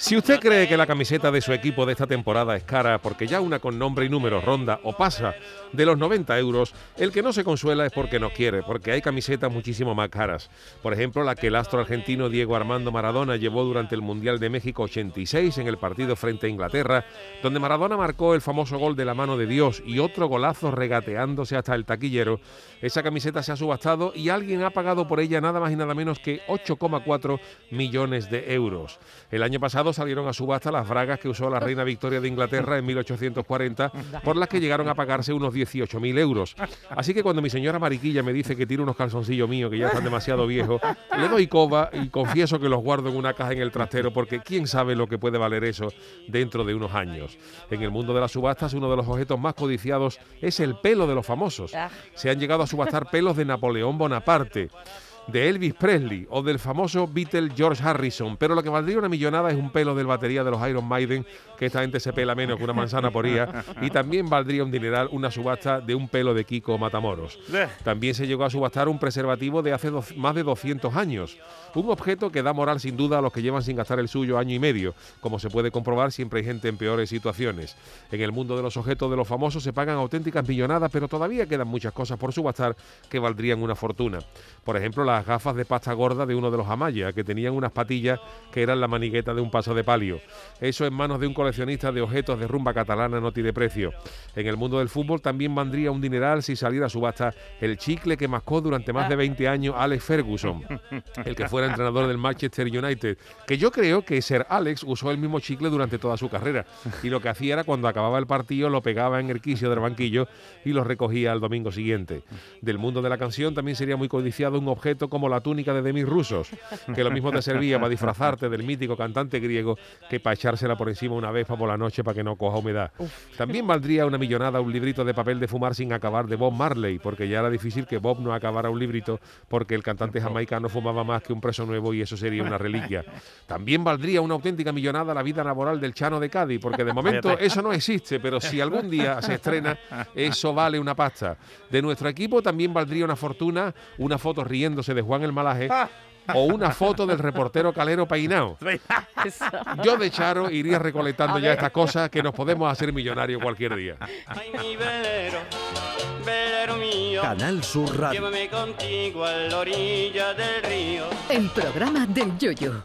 Si usted cree que la camiseta de su equipo de esta temporada es cara porque ya una con nombre y número ronda o pasa de los 90 euros, el que no se consuela es porque no quiere, porque hay camisetas muchísimo más caras. Por ejemplo, la que el astro argentino Diego Armando Maradona llevó durante el Mundial de México 86 en el partido frente a Inglaterra, donde Maradona marcó el famoso gol de la mano de Dios y otro golazo regateándose hasta el taquillero. Esa camiseta se ha subastado y alguien ha pagado por ella nada más y nada menos que 8,4 millones de euros. El año pasado salieron a subasta las bragas que usó la reina Victoria de Inglaterra en 1840, por las que llegaron a pagarse unos 18.000 euros. Así que cuando mi señora Mariquilla me dice que tiene unos calzoncillos míos que ya están demasiado viejos, le doy coba y confieso que los guardo en una caja en el trastero porque quién sabe lo que puede valer eso dentro de unos años. En el mundo de las subastas, uno de los objetos más codiciados es el pelo de los famosos. Se han llegado a subastar pelos de Napoleón Bonaparte de Elvis Presley o del famoso Beatle George Harrison, pero lo que valdría una millonada es un pelo del batería de los Iron Maiden, que esta gente se pela menos que una manzana por día, y también valdría un dineral una subasta de un pelo de Kiko Matamoros. También se llegó a subastar un preservativo de hace más de 200 años, un objeto que da moral sin duda a los que llevan sin gastar el suyo año y medio, como se puede comprobar siempre hay gente en peores situaciones. En el mundo de los objetos de los famosos se pagan auténticas millonadas, pero todavía quedan muchas cosas por subastar que valdrían una fortuna. Por ejemplo, las gafas de pasta gorda de uno de los Amaya, que tenían unas patillas que eran la manigueta de un paso de palio. Eso en manos de un coleccionista de objetos de rumba catalana no tiene precio. En el mundo del fútbol también valdría un dineral si saliera a subasta el chicle que mascó durante más de 20 años Alex Ferguson, el que fuera entrenador del Manchester United, que yo creo que Ser Alex usó el mismo chicle durante toda su carrera y lo que hacía era cuando acababa el partido lo pegaba en el quicio del banquillo y lo recogía al domingo siguiente. Del mundo de la canción también sería muy codiciado un objeto como la túnica de Demis Rusos, que lo mismo te servía para disfrazarte del mítico cantante griego que para echársela por encima una vez por la noche para que no coja humedad. También valdría una millonada un librito de papel de fumar sin acabar de Bob Marley, porque ya era difícil que Bob no acabara un librito porque el cantante jamaicano fumaba más que un preso nuevo y eso sería una reliquia. También valdría una auténtica millonada la vida laboral del Chano de Cádiz, porque de momento eso no existe, pero si algún día se estrena, eso vale una pasta. De nuestro equipo también valdría una fortuna una foto riéndose de Juan el Malaje o una foto del reportero Calero peinado. Yo de Charo iría recolectando ya estas cosas que nos podemos hacer millonarios cualquier día. Ay, mi velero, velero mío, Canal Sur Radio. llévame contigo a la orilla del río. El programa del Yoyo.